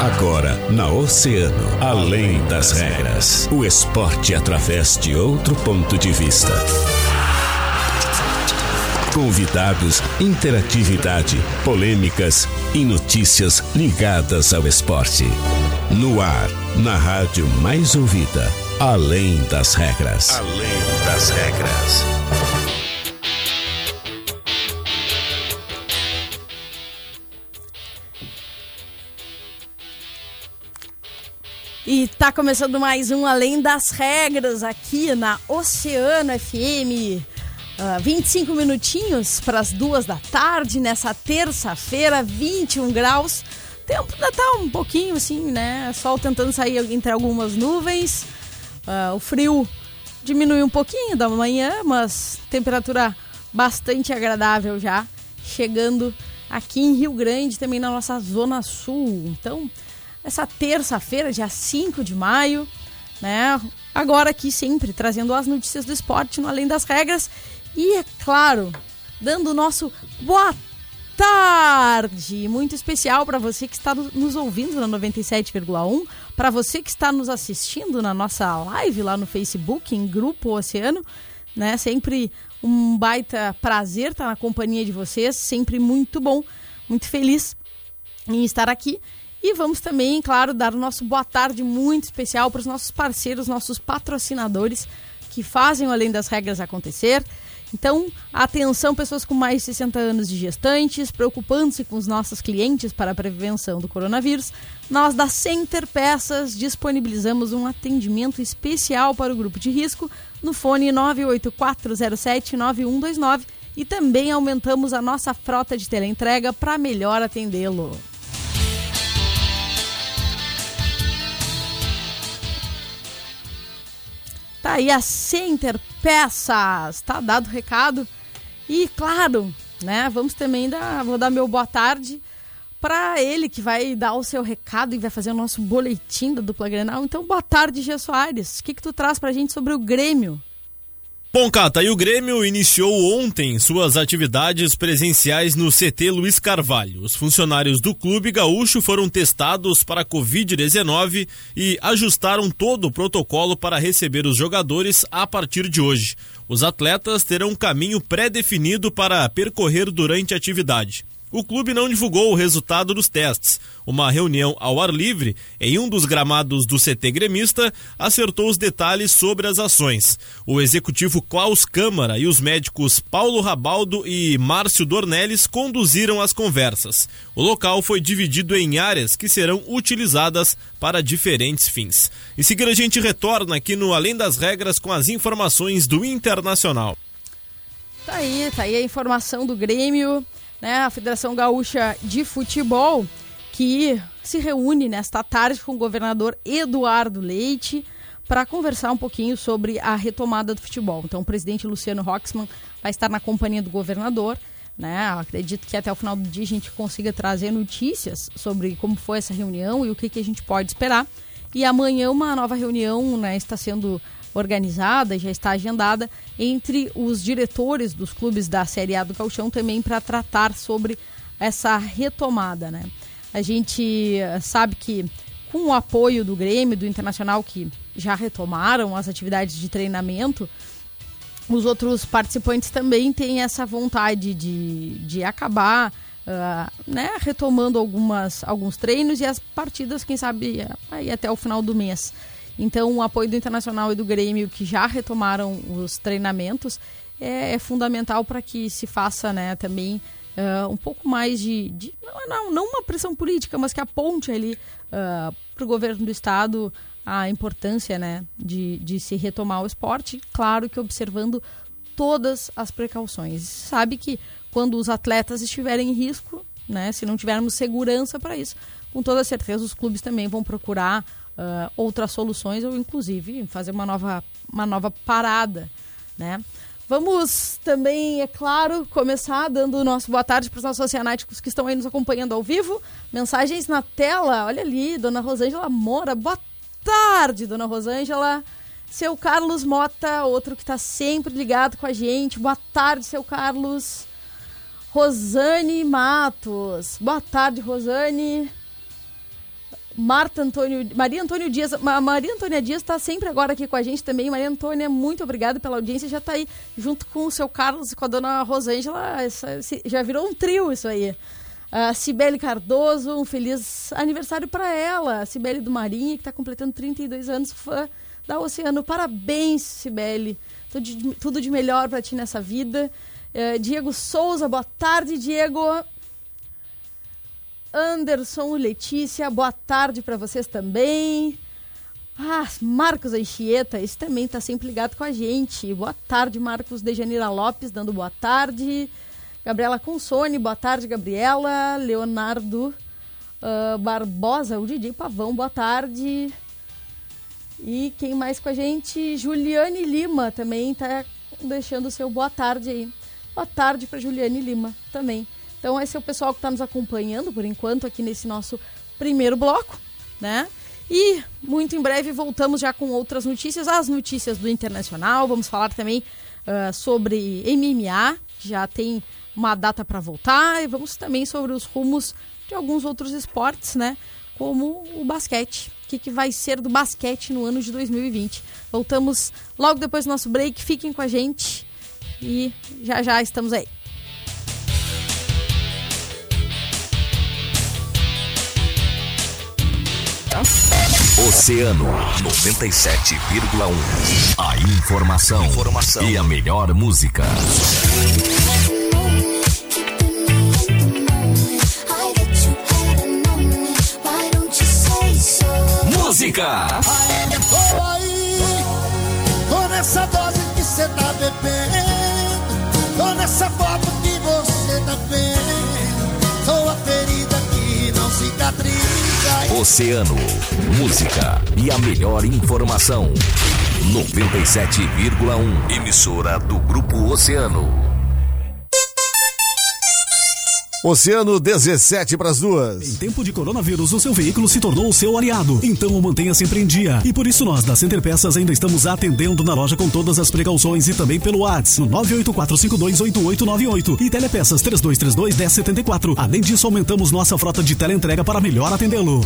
Agora, na Oceano, além das regras. O esporte através de outro ponto de vista. Convidados, interatividade, polêmicas e notícias ligadas ao esporte. No ar, na rádio mais ouvida, além das regras. Além das regras. Tá começando mais um Além das Regras aqui na Oceano FM. Uh, 25 minutinhos para as duas da tarde, nessa terça-feira, 21 graus. Tempo ainda tá um pouquinho assim, né? Sol tentando sair entre algumas nuvens. Uh, o frio diminui um pouquinho da manhã, mas temperatura bastante agradável já. Chegando aqui em Rio Grande, também na nossa zona sul. Então, essa terça-feira, dia 5 de maio, né? Agora aqui sempre trazendo as notícias do esporte no Além das Regras e, é claro, dando o nosso boa tarde, muito especial para você que está nos ouvindo na 97,1, para você que está nos assistindo na nossa live lá no Facebook, em Grupo Oceano, né? Sempre um baita prazer estar na companhia de vocês, sempre muito bom, muito feliz em estar aqui e vamos também, claro, dar o nosso boa tarde muito especial para os nossos parceiros, nossos patrocinadores que fazem o Além das Regras acontecer. Então, atenção, pessoas com mais de 60 anos de gestantes, preocupando-se com os nossos clientes para a prevenção do coronavírus, nós da Center Peças disponibilizamos um atendimento especial para o grupo de risco no fone 984079129 e também aumentamos a nossa frota de teleentrega para melhor atendê-lo. Tá aí a Center Peças. Tá dado o recado. E claro, né, vamos também dar, vou dar meu boa tarde para ele que vai dar o seu recado e vai fazer o nosso boletim da dupla Grenal. Então, boa tarde, Gia Soares. O que que tu traz pra gente sobre o Grêmio? Bom, Cata, e o Grêmio iniciou ontem suas atividades presenciais no CT Luiz Carvalho. Os funcionários do clube gaúcho foram testados para Covid-19 e ajustaram todo o protocolo para receber os jogadores a partir de hoje. Os atletas terão um caminho pré-definido para percorrer durante a atividade o clube não divulgou o resultado dos testes. Uma reunião ao ar livre, em um dos gramados do CT gremista, acertou os detalhes sobre as ações. O executivo Klaus Câmara e os médicos Paulo Rabaldo e Márcio Dornelles conduziram as conversas. O local foi dividido em áreas que serão utilizadas para diferentes fins. Em seguida, a gente retorna aqui no Além das Regras com as informações do Internacional. Tá aí, tá aí a informação do Grêmio né, a Federação Gaúcha de Futebol, que se reúne nesta tarde com o governador Eduardo Leite para conversar um pouquinho sobre a retomada do futebol. Então, o presidente Luciano Roxman vai estar na companhia do governador. Né? Acredito que até o final do dia a gente consiga trazer notícias sobre como foi essa reunião e o que, que a gente pode esperar. E amanhã uma nova reunião né, está sendo organizada, já está agendada entre os diretores dos clubes da Série A do Calchão também para tratar sobre essa retomada, né? A gente eh, sabe que com o apoio do Grêmio, do Internacional, que já retomaram as atividades de treinamento, os outros participantes também têm essa vontade de, de acabar uh, né, retomando algumas, alguns treinos e as partidas, quem sabe, aí até o final do mês. Então, o apoio do Internacional e do Grêmio, que já retomaram os treinamentos, é, é fundamental para que se faça né, também uh, um pouco mais de. de não, não, não, uma pressão política, mas que aponte ali uh, para o governo do Estado a importância né, de, de se retomar o esporte. Claro que observando todas as precauções. Sabe que quando os atletas estiverem em risco, né, se não tivermos segurança para isso, com toda certeza os clubes também vão procurar uh, outras soluções ou inclusive fazer uma nova, uma nova parada, né? Vamos também, é claro, começar dando o nosso boa tarde para os nossos oceanáticos que estão aí nos acompanhando ao vivo. Mensagens na tela, olha ali, Dona Rosângela Mora. Boa tarde, Dona Rosângela. Seu Carlos Mota, outro que está sempre ligado com a gente. Boa tarde, seu Carlos. Rosane Matos. Boa tarde, Rosane. Marta Antônio, Maria Antônio Dias, Maria Antônia Dias está sempre agora aqui com a gente também. Maria Antônia, muito obrigada pela audiência. Já está aí junto com o seu Carlos e com a dona Rosângela. já virou um trio isso aí. Uh, Cibele Cardoso, um feliz aniversário para ela. Cibele do Marinha, que está completando 32 anos, fã da Oceano. Parabéns, Cibele. Tudo de, melhor para ti nessa vida. Uh, Diego Souza, boa tarde, Diego. Anderson, Letícia, boa tarde para vocês também. Ah, Marcos Anchieta, esse também está sempre ligado com a gente. Boa tarde, Marcos Dejanira Lopes, dando boa tarde. Gabriela Consone, boa tarde, Gabriela. Leonardo uh, Barbosa, o Didi Pavão, boa tarde. E quem mais com a gente? Juliane Lima também está deixando o seu boa tarde aí. Boa tarde para Juliane Lima também. Então, esse é o pessoal que está nos acompanhando por enquanto aqui nesse nosso primeiro bloco, né? E muito em breve voltamos já com outras notícias, as notícias do Internacional. Vamos falar também uh, sobre MMA, já tem uma data para voltar, e vamos também sobre os rumos de alguns outros esportes, né? Como o basquete. O que, que vai ser do basquete no ano de 2020. Voltamos logo depois do nosso break. Fiquem com a gente e já já estamos aí. Oceano 97,1. A informação, informação, e a melhor música. Música. Tô aí, tô nessa dose que cê tá bebendo, tô nessa foto que você tá vendo, Oceano, música e a melhor informação. 97,1 emissora do Grupo Oceano. Oceano 17 para as duas. Em tempo de coronavírus, o seu veículo se tornou o seu aliado. Então o mantenha sempre em dia. E por isso nós da Center Peças ainda estamos atendendo na loja com todas as precauções e também pelo WhatsApp no 984528898 e Telepeças 3232-1074. Além disso, aumentamos nossa frota de teleentrega para melhor atendê-lo.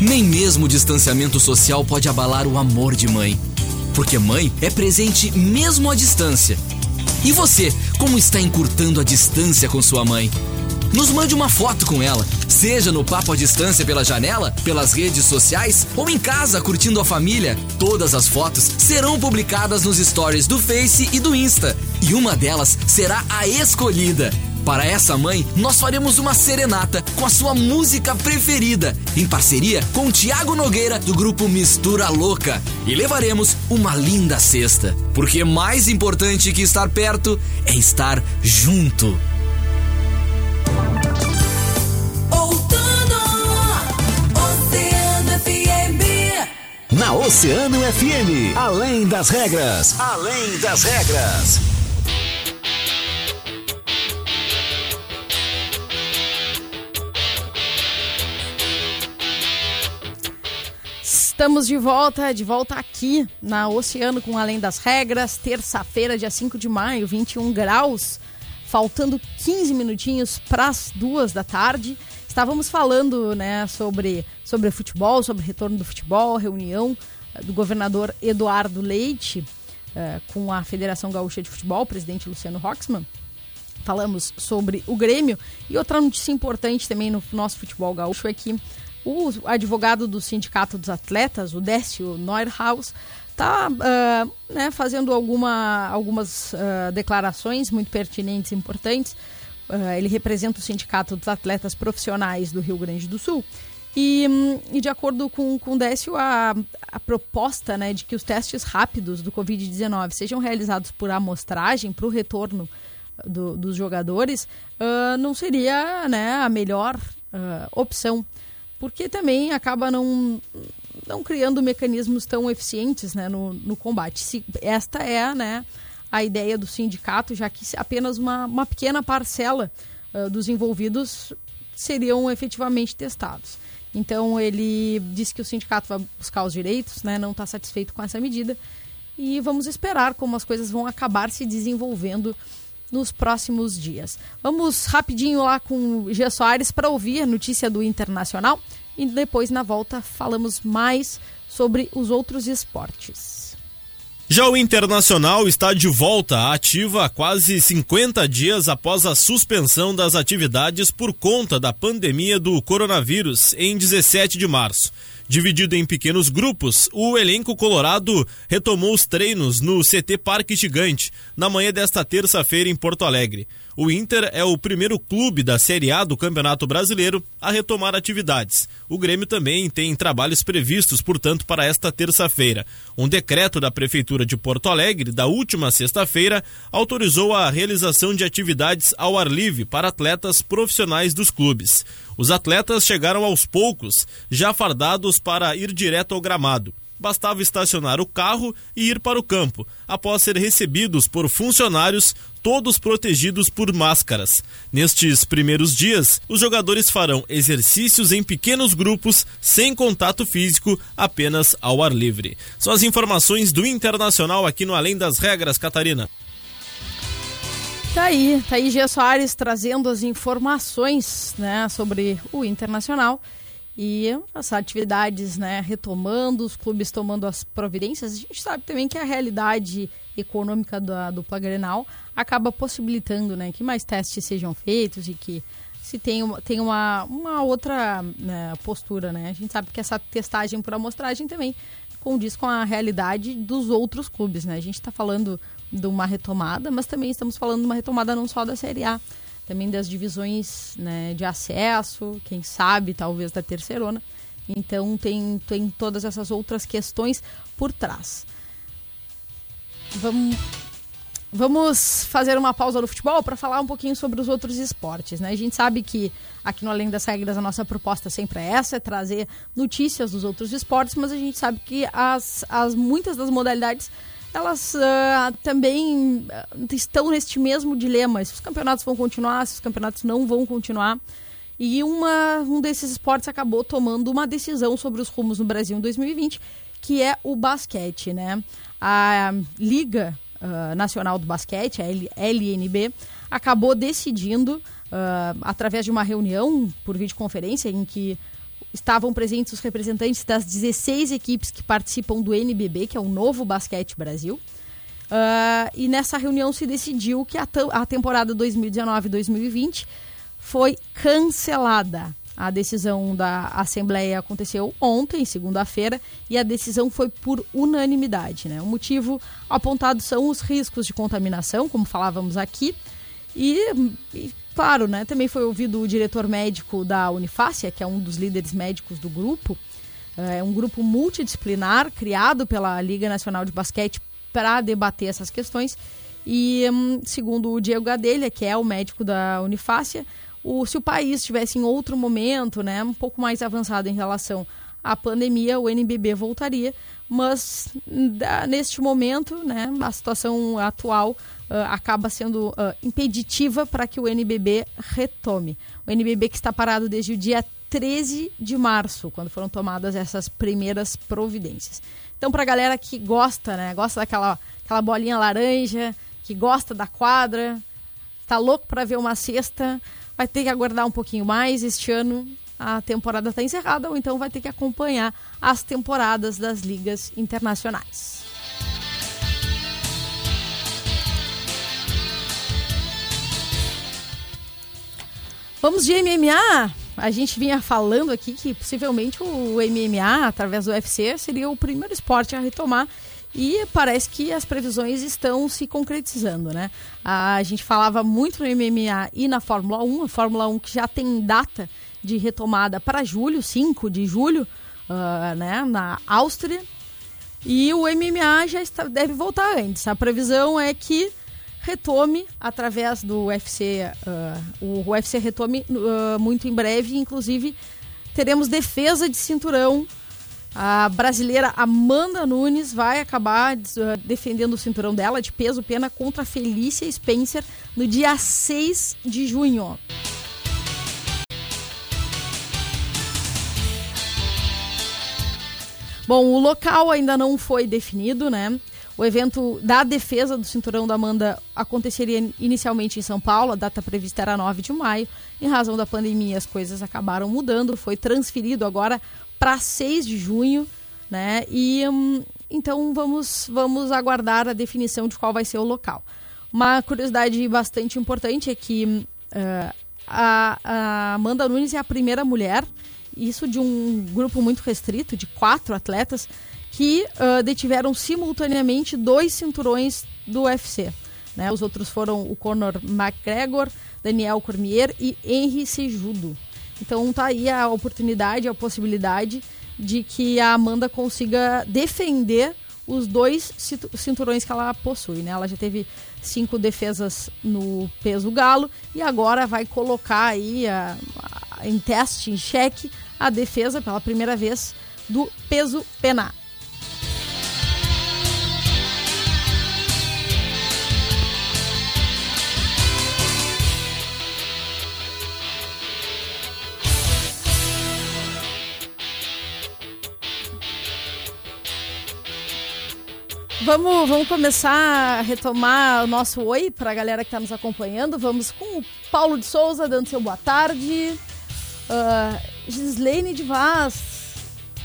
Nem mesmo o distanciamento social pode abalar o amor de mãe. Porque mãe é presente mesmo à distância. E você, como está encurtando a distância com sua mãe? Nos mande uma foto com ela, seja no papo à distância pela janela, pelas redes sociais ou em casa curtindo a família. Todas as fotos serão publicadas nos stories do Face e do Insta, e uma delas será a escolhida. Para essa mãe, nós faremos uma serenata com a sua música preferida, em parceria com Tiago Nogueira do grupo Mistura Louca. E levaremos uma linda cesta, porque mais importante que estar perto é estar junto. Na Oceano FM, além das regras, além das regras. Estamos de volta, de volta aqui na Oceano com Além das Regras, terça-feira, dia 5 de maio, 21 graus, faltando 15 minutinhos para as duas da tarde. Estávamos falando né, sobre, sobre futebol, sobre retorno do futebol, reunião eh, do governador Eduardo Leite uh, com a Federação Gaúcha de Futebol, presidente Luciano Roxman. Falamos sobre o Grêmio e outra notícia importante também no nosso futebol gaúcho é que o advogado do Sindicato dos Atletas, o Décio Neuhaus, está uh, ah, né, fazendo alguma, algumas uh, declarações muito pertinentes e importantes. Uh, ele representa o Sindicato dos Atletas Profissionais do Rio Grande do Sul. E, um, e de acordo com, com o Décio, a, a proposta né, de que os testes rápidos do Covid-19 sejam realizados por amostragem para o retorno do, dos jogadores não seria né, a melhor opção porque também acaba não, não criando mecanismos tão eficientes né, no, no combate. Se, esta é né, a ideia do sindicato, já que apenas uma, uma pequena parcela uh, dos envolvidos seriam efetivamente testados. Então ele disse que o sindicato vai buscar os direitos, né, não está satisfeito com essa medida e vamos esperar como as coisas vão acabar se desenvolvendo nos próximos dias. Vamos rapidinho lá com o Gia Soares para ouvir a notícia do Internacional e depois na volta falamos mais sobre os outros esportes. Já o Internacional está de volta ativa há quase 50 dias após a suspensão das atividades por conta da pandemia do coronavírus em 17 de março. Dividido em pequenos grupos, o elenco colorado retomou os treinos no CT Parque Gigante na manhã desta terça-feira em Porto Alegre. O Inter é o primeiro clube da Série A do Campeonato Brasileiro a retomar atividades. O Grêmio também tem trabalhos previstos, portanto, para esta terça-feira. Um decreto da Prefeitura de Porto Alegre, da última sexta-feira, autorizou a realização de atividades ao ar livre para atletas profissionais dos clubes. Os atletas chegaram aos poucos, já fardados para ir direto ao gramado bastava estacionar o carro e ir para o campo, após ser recebidos por funcionários, todos protegidos por máscaras. Nestes primeiros dias, os jogadores farão exercícios em pequenos grupos, sem contato físico, apenas ao ar livre. São as informações do Internacional aqui no Além das Regras, Catarina. Tá aí, tá aí Gia Soares trazendo as informações né, sobre o Internacional e as atividades né, retomando, os clubes tomando as providências. A gente sabe também que a realidade econômica do dupla Grenal acaba possibilitando né, que mais testes sejam feitos e que se tem, tem uma, uma outra né, postura. Né? A gente sabe que essa testagem por amostragem também condiz com a realidade dos outros clubes. Né? A gente está falando de uma retomada, mas também estamos falando de uma retomada não só da Série A, também das divisões né, de acesso, quem sabe, talvez da terceirona. Então tem, tem todas essas outras questões por trás. Vamos, vamos fazer uma pausa no futebol para falar um pouquinho sobre os outros esportes. Né? A gente sabe que aqui no Além das Regras a nossa proposta sempre é essa, é trazer notícias dos outros esportes, mas a gente sabe que as, as muitas das modalidades elas uh, também uh, estão neste mesmo dilema. Se os campeonatos vão continuar, se os campeonatos não vão continuar. E uma, um desses esportes acabou tomando uma decisão sobre os rumos no Brasil em 2020, que é o basquete. Né? A Liga uh, Nacional do Basquete, a LNB, acabou decidindo, através de uma reunião por videoconferência, em que estavam presentes os representantes das 16 equipes que participam do NBB, que é o Novo Basquete Brasil. Uh, e nessa reunião se decidiu que a, a temporada 2019-2020 foi cancelada. A decisão da Assembleia aconteceu ontem, segunda-feira, e a decisão foi por unanimidade. Né? O motivo apontado são os riscos de contaminação, como falávamos aqui, e, e claro, né, também foi ouvido o diretor médico da Unifácia, que é um dos líderes médicos do grupo. É um grupo multidisciplinar criado pela Liga Nacional de Basquete para debater essas questões. E, hum, segundo o Diego Gadelha, que é o médico da Unifácia, o, se o país estivesse em outro momento, né, um pouco mais avançado em relação à pandemia, o NBB voltaria. Mas neste momento, né, a situação atual acaba sendo uh, impeditiva para que o NBB retome. O NBB que está parado desde o dia 13 de março, quando foram tomadas essas primeiras providências. Então, para a galera que gosta, né, gosta daquela aquela bolinha laranja, que gosta da quadra, está louco para ver uma cesta, vai ter que aguardar um pouquinho mais. Este ano a temporada está encerrada, ou então vai ter que acompanhar as temporadas das ligas internacionais. Vamos de MMA. A gente vinha falando aqui que possivelmente o MMA, através do UFC, seria o primeiro esporte a retomar. E parece que as previsões estão se concretizando, né? A gente falava muito no MMA e na Fórmula 1, a Fórmula 1 que já tem data de retomada para julho, 5 de julho, uh, né, na Áustria. E o MMA já está, deve voltar antes. A previsão é que retome através do UFC, uh, o UFC retome uh, muito em breve, inclusive teremos defesa de cinturão. A brasileira Amanda Nunes vai acabar uh, defendendo o cinturão dela de peso pena contra Felícia Spencer no dia 6 de junho. Bom, o local ainda não foi definido, né? O evento da defesa do cinturão da Amanda aconteceria inicialmente em São Paulo, a data prevista era 9 de maio. Em razão da pandemia, as coisas acabaram mudando, foi transferido agora para 6 de junho, né? E hum, então vamos, vamos aguardar a definição de qual vai ser o local. Uma curiosidade bastante importante é que uh, a, a Amanda Nunes é a primeira mulher, isso de um grupo muito restrito, de quatro atletas, que uh, detiveram simultaneamente dois cinturões do UFC. Né? Os outros foram o Conor McGregor, Daniel Cormier e Henry Sejudo. Então tá aí a oportunidade, a possibilidade de que a Amanda consiga defender os dois cinturões que ela possui. Né? Ela já teve cinco defesas no peso galo e agora vai colocar aí a, a, em teste, em xeque, a defesa pela primeira vez do peso pena. Vamos, vamos começar a retomar o nosso oi para a galera que está nos acompanhando. Vamos com o Paulo de Souza dando seu boa tarde. Uh, Gislaine de Vaz.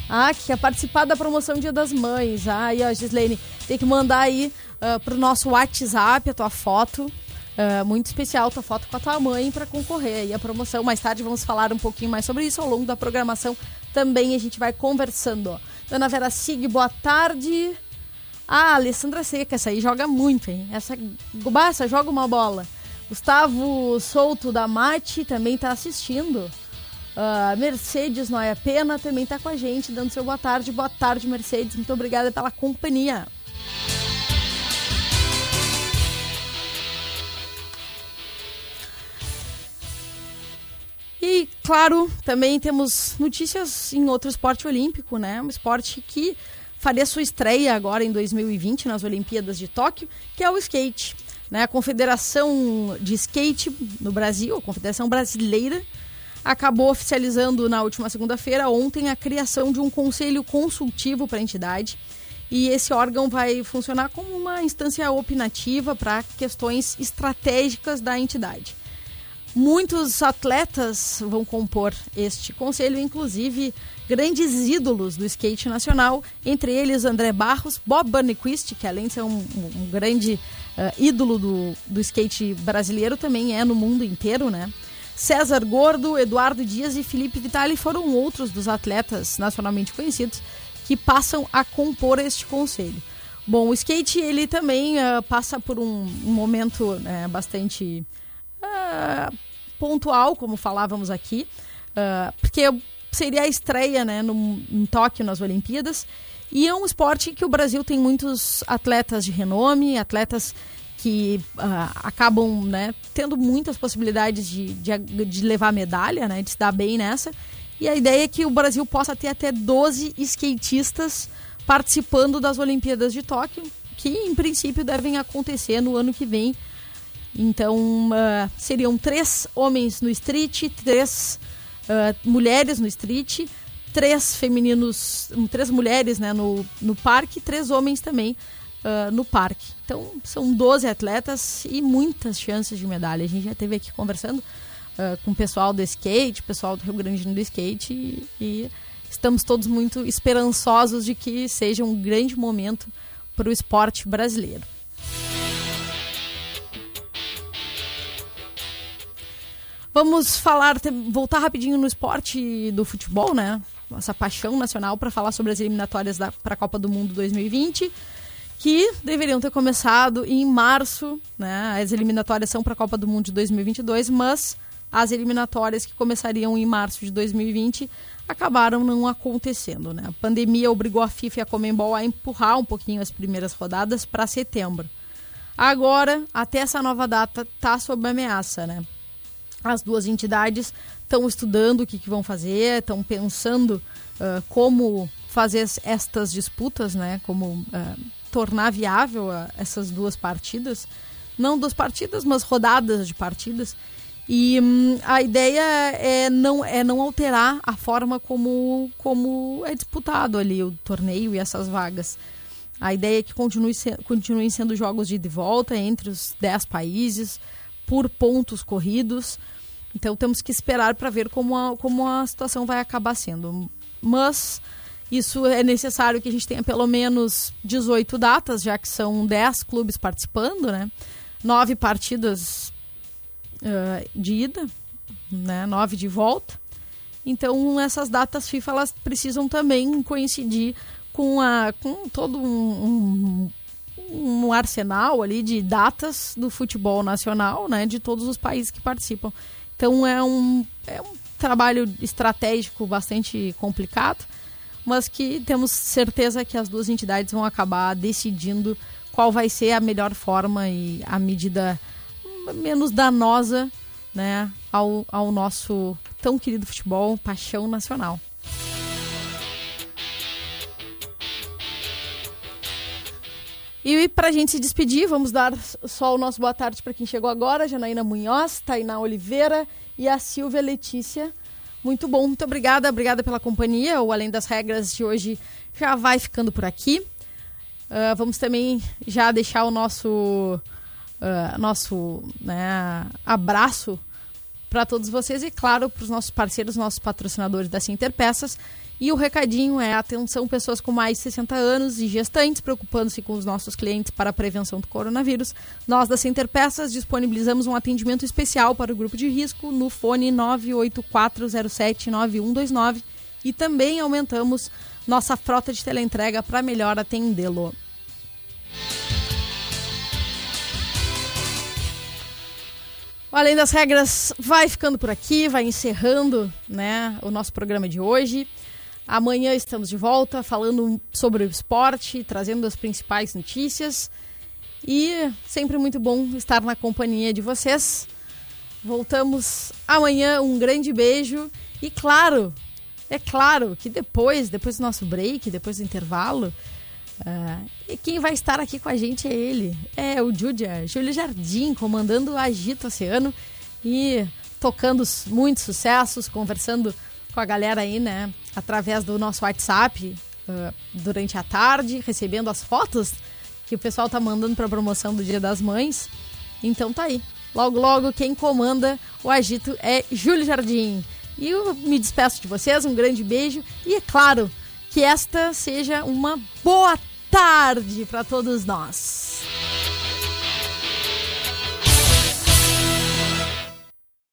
Ah, que quer participar da promoção Dia das Mães. Ah, aí, ó, Gislaine, tem que mandar aí uh, pro nosso WhatsApp a tua foto. Uh, muito especial, tua foto com a tua mãe para concorrer aí a promoção. Mais tarde vamos falar um pouquinho mais sobre isso ao longo da programação. Também a gente vai conversando. Ó. Dona Vera Sig, boa tarde. Ah, Alessandra Seca, essa aí joga muito, hein? Essa, essa joga uma bola. Gustavo Souto da Mate também tá assistindo. Uh, Mercedes Noia Pena também tá com a gente, dando seu boa tarde. Boa tarde, Mercedes. Muito obrigada pela companhia. E, claro, também temos notícias em outro esporte olímpico, né? Um esporte que faria sua estreia agora em 2020 nas Olimpíadas de Tóquio, que é o skate. Né? A Confederação de Skate no Brasil, a Confederação Brasileira, acabou oficializando na última segunda-feira, ontem, a criação de um conselho consultivo para a entidade. E esse órgão vai funcionar como uma instância opinativa para questões estratégicas da entidade. Muitos atletas vão compor este conselho, inclusive grandes ídolos do skate nacional, entre eles André Barros, Bob Burnquist, que além de ser um, um grande uh, ídolo do, do skate brasileiro, também é no mundo inteiro, né? César Gordo, Eduardo Dias e Felipe Vitali foram outros dos atletas nacionalmente conhecidos que passam a compor este conselho. Bom, o skate ele também uh, passa por um, um momento uh, bastante uh, pontual, como falávamos aqui, porque seria a estreia né, no, em Tóquio nas Olimpíadas. E é um esporte que o Brasil tem muitos atletas de renome, atletas que uh, acabam né, tendo muitas possibilidades de, de, de, levar medalha, né, de se dar bem nessa. E a ideia é que o Brasil possa ter até 12 skatistas participando das Olimpíadas de Tóquio, que em princípio devem acontecer no ano que vem. Então uh, seriam três homens no street, três uh, mulheres no street, três femininos, três mulheres né, no, no parque, três homens também uh, no parque. Então são 12 atletas e muitas chances de medalha. A gente já esteve aqui conversando uh, com o pessoal do skate, pessoal do Rio Grande do skate e, e estamos todos muito esperançosos de que seja um grande momento para o esporte brasileiro. Vamos falar, voltar rapidinho no esporte do futebol, né? Essa paixão nacional para falar sobre as eliminatórias para a Copa do Mundo 2020, que deveriam ter começado em março, né? As eliminatórias são para a Copa do Mundo de 2022, mas as eliminatórias que começariam em março de 2020 acabaram não acontecendo, né? A pandemia obrigou a FIFA e a Comembol a empurrar um pouquinho as primeiras rodadas para setembro. Agora, até essa nova data tá sob ameaça, né? As duas entidades estão estudando o que, que, vão fazer, estão pensando uh, como fazer estas disputas, né? Como uh, tornar viável uh, essas duas partidas. Não duas partidas, mas rodadas de partidas. E um, a ideia é não, é não alterar a forma como, como é disputado ali o torneio e essas vagas. A ideia é que continue se, continuem sendo jogos de, volta entre os 10 países, por pontos corridos. Então temos que esperar para ver como a, como a situação vai acabar sendo. Mas isso é necessário que a gente tenha pelo menos 18 datas, já que são 10 clubes participando, né? Nove partidas uh, de ida, né? Nove de volta. Então essas datas FIFA elas precisam também coincidir com, a, com todo um, um, um, arsenal ali de datas do futebol nacional, né, de todos os países que participam. Então é um, é um trabalho estratégico bastante complicado, mas que temos certeza que as duas entidades vão acabar decidindo qual vai ser a melhor forma e a medida menos danosa né, ao, ao nosso tão querido futebol, paixão nacional. E para a gente se despedir, vamos dar só o nosso boa tarde para quem chegou agora: Janaína Munhoz, Tainá Oliveira e a Silvia Letícia. Muito bom, muito obrigada, obrigada pela companhia. O Além das Regras de hoje já vai ficando por aqui. Uh, vamos também já deixar o nosso, uh, nosso né, abraço para todos vocês e, claro, para os nossos parceiros, nossos patrocinadores da Cinter Peças e o recadinho é atenção pessoas com mais de 60 anos e gestantes preocupando-se com os nossos clientes para a prevenção do coronavírus. Nós da Center Peças disponibilizamos um atendimento especial para o grupo de risco no fone 984079129 e também aumentamos nossa frota de teleentrega para melhor atendê-lo. Além das regras, vai ficando por aqui, vai encerrando né, o nosso programa de hoje. Amanhã estamos de volta falando sobre o esporte, trazendo as principais notícias. E sempre muito bom estar na companhia de vocês. Voltamos amanhã, um grande beijo. E claro, é claro que depois, depois do nosso break, depois do intervalo, uh, quem vai estar aqui com a gente é ele. É o Júlia, Júlio Jardim, comandando o Agito Oceano e tocando muitos sucessos, conversando com a galera aí, né? Através do nosso WhatsApp uh, durante a tarde, recebendo as fotos que o pessoal tá mandando para promoção do Dia das Mães. Então tá aí. Logo, logo, quem comanda o agito é Júlio Jardim. E eu me despeço de vocês, um grande beijo e é claro que esta seja uma boa tarde para todos nós.